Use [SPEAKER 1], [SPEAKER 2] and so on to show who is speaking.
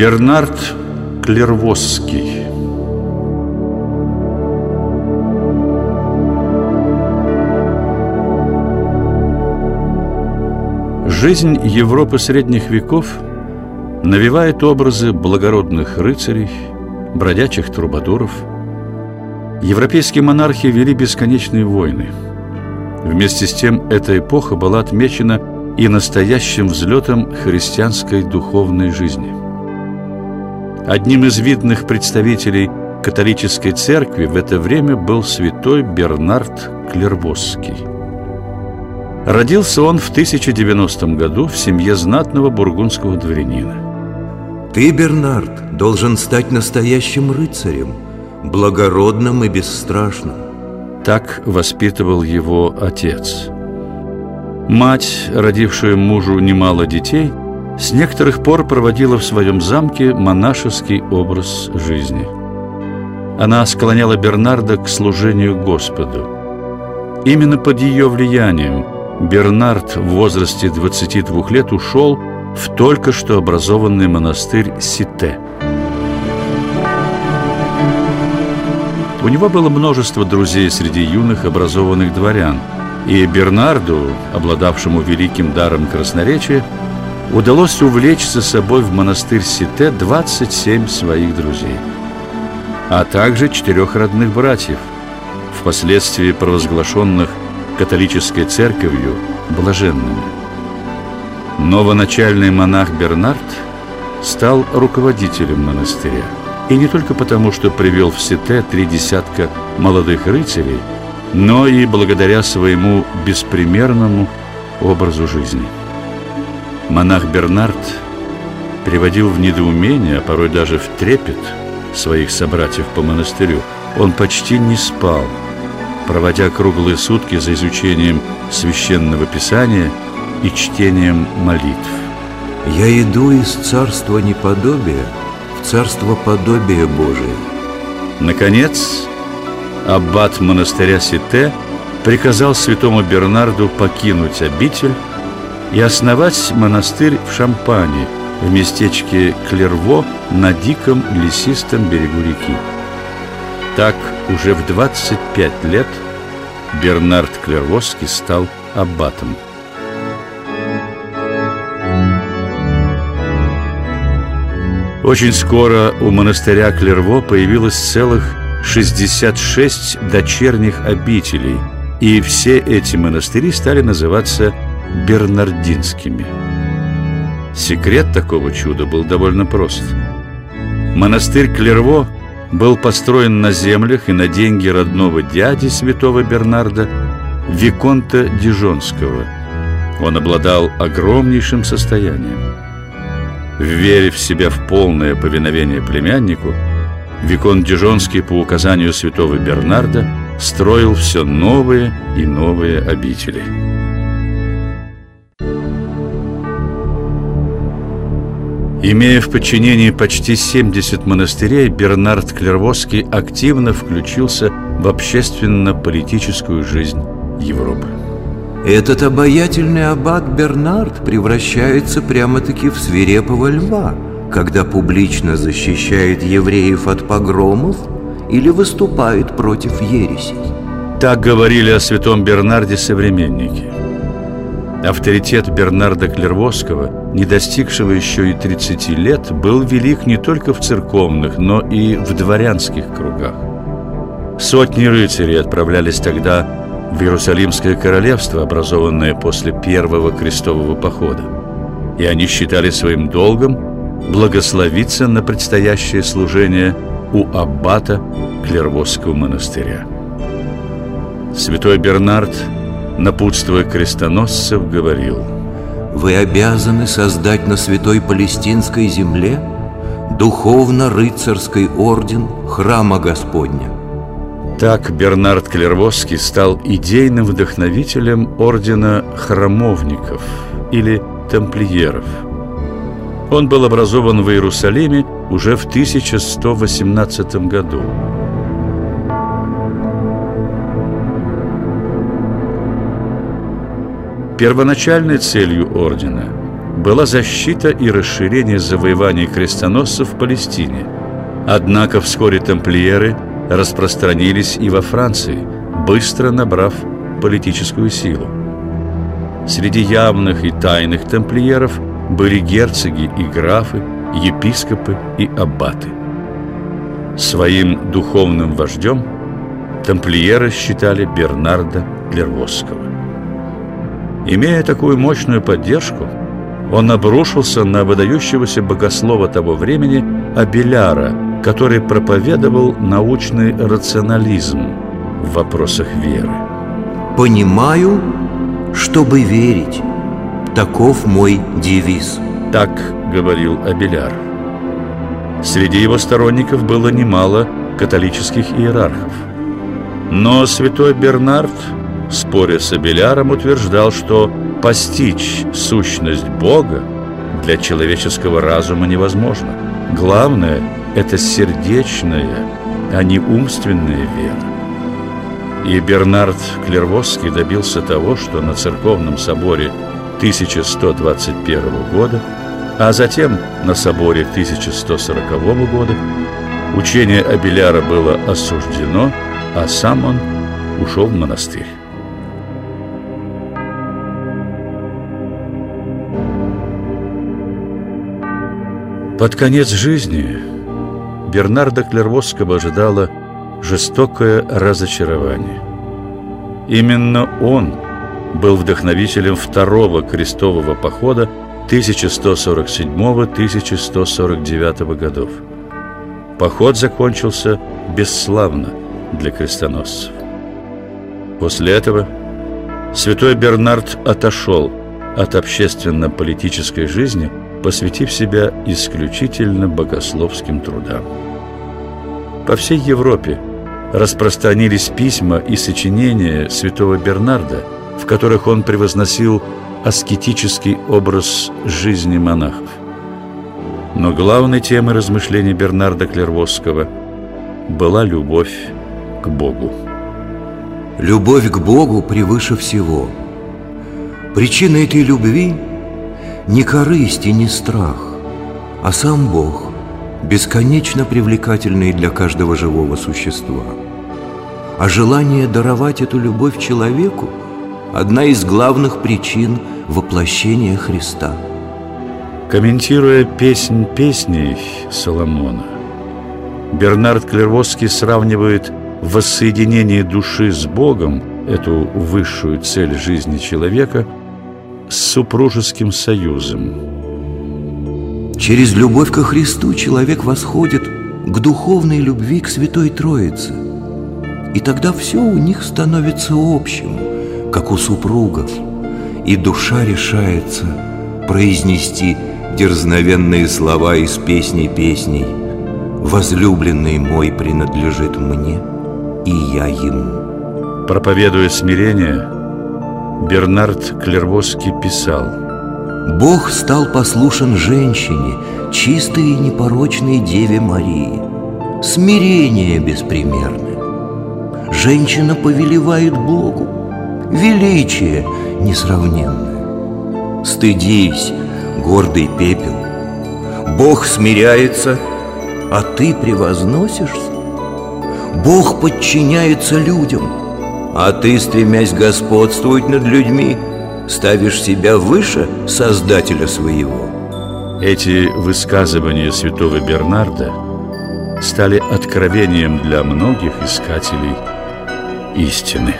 [SPEAKER 1] Бернард Клервосский Жизнь Европы средних веков навевает образы благородных рыцарей, бродячих трубадуров. Европейские монархи вели бесконечные войны. Вместе с тем эта эпоха была отмечена и настоящим взлетом христианской духовной жизни. Одним из видных представителей католической церкви в это время был святой Бернард Клервосский. Родился он в 1090 году в семье знатного бургундского дворянина.
[SPEAKER 2] Ты, Бернард, должен стать настоящим рыцарем, благородным и бесстрашным.
[SPEAKER 1] Так воспитывал его отец. Мать, родившая мужу немало детей, с некоторых пор проводила в своем замке монашеский образ жизни. Она склоняла Бернарда к служению Господу. Именно под ее влиянием – Бернард в возрасте 22 лет ушел в только что образованный монастырь Сите. У него было множество друзей среди юных образованных дворян, и Бернарду, обладавшему великим даром красноречия, удалось увлечь за собой в монастырь Сите 27 своих друзей, а также четырех родных братьев, впоследствии провозглашенных католической церковью блаженными. Новоначальный монах Бернард стал руководителем монастыря. И не только потому, что привел в Сите три десятка молодых рыцарей, но и благодаря своему беспримерному образу жизни. Монах Бернард приводил в недоумение, а порой даже в трепет своих собратьев по монастырю. Он почти не спал – проводя круглые сутки за изучением священного писания и чтением молитв.
[SPEAKER 2] «Я иду из царства неподобия в царство подобия Божие».
[SPEAKER 1] Наконец, аббат монастыря Сите приказал святому Бернарду покинуть обитель и основать монастырь в Шампане, в местечке Клерво на диком лесистом берегу реки. Так уже в 25 лет Бернард Клервосский стал аббатом. Очень скоро у монастыря Клерво появилось целых 66 дочерних обителей, и все эти монастыри стали называться бернардинскими. Секрет такого чуда был довольно прост. Монастырь Клерво – был построен на землях и на деньги родного дяди святого Бернарда, Виконта Дижонского. Он обладал огромнейшим состоянием. Верив в себя в полное повиновение племяннику, Виконт Дижонский по указанию святого Бернарда строил все новые и новые обители. Имея в подчинении почти 70 монастырей, Бернард Клервосский активно включился в общественно-политическую жизнь Европы.
[SPEAKER 2] Этот обаятельный аббат Бернард превращается прямо-таки в свирепого льва, когда публично защищает евреев от погромов или выступает против ересей.
[SPEAKER 1] Так говорили о святом Бернарде современники – Авторитет Бернарда Клервосского, не достигшего еще и 30 лет, был велик не только в церковных, но и в дворянских кругах. Сотни рыцарей отправлялись тогда в Иерусалимское королевство, образованное после первого крестового похода. И они считали своим долгом благословиться на предстоящее служение у аббата Клервосского монастыря. Святой Бернард – напутствуя крестоносцев, говорил
[SPEAKER 2] «Вы обязаны создать на святой палестинской земле духовно-рыцарский орден храма Господня».
[SPEAKER 1] Так Бернард Клервосский стал идейным вдохновителем ордена храмовников или тамплиеров. Он был образован в Иерусалиме уже в 1118 году. Первоначальной целью ордена была защита и расширение завоеваний крестоносцев в Палестине. Однако вскоре тамплиеры распространились и во Франции, быстро набрав политическую силу. Среди явных и тайных тамплиеров были герцоги и графы, епископы и аббаты. Своим духовным вождем тамплиеры считали Бернарда Клервосского. Имея такую мощную поддержку, он обрушился на выдающегося богослова того времени Абеляра, который проповедовал научный рационализм в вопросах веры.
[SPEAKER 2] «Понимаю, чтобы верить. Таков мой девиз».
[SPEAKER 1] Так говорил Абеляр. Среди его сторонников было немало католических иерархов. Но святой Бернард, споря с Абеляром, утверждал, что постичь сущность Бога для человеческого разума невозможно. Главное – это сердечная, а не умственная вера. И Бернард Клервосский добился того, что на церковном соборе 1121 года, а затем на соборе 1140 года учение Абеляра было осуждено, а сам он ушел в монастырь. Под конец жизни Бернарда Клервосского ожидало жестокое разочарование. Именно он был вдохновителем второго крестового похода 1147-1149 годов. Поход закончился бесславно для крестоносцев. После этого святой Бернард отошел от общественно-политической жизни – посвятив себя исключительно богословским трудам. По всей Европе распространились письма и сочинения святого Бернарда, в которых он превозносил аскетический образ жизни монахов. Но главной темой размышлений Бернарда Клервосского была любовь к Богу.
[SPEAKER 2] Любовь к Богу превыше всего. Причина этой любви – не корысть и не страх, а сам Бог, бесконечно привлекательный для каждого живого существа. А желание даровать эту любовь человеку – одна из главных причин воплощения Христа.
[SPEAKER 1] Комментируя «Песнь песней» Соломона, Бернард Клервосский сравнивает воссоединение души с Богом, эту высшую цель жизни человека – с супружеским союзом.
[SPEAKER 2] Через любовь ко Христу человек восходит к духовной любви к Святой Троице. И тогда все у них становится общим, как у супругов, и душа решается произнести дерзновенные слова из песней песней «Возлюбленный мой принадлежит мне, и я ему».
[SPEAKER 1] Проповедуя смирение – Бернард Клервоский писал
[SPEAKER 2] Бог стал послушен женщине, чистой и непорочной Деве Марии. Смирение беспримерное Женщина повелевает Богу. Величие несравненное. Стыдись, гордый пепел. Бог смиряется, а ты превозносишься. Бог подчиняется людям – а ты, стремясь господствовать над людьми, ставишь себя выше Создателя своего.
[SPEAKER 1] Эти высказывания святого Бернарда стали откровением для многих искателей истины.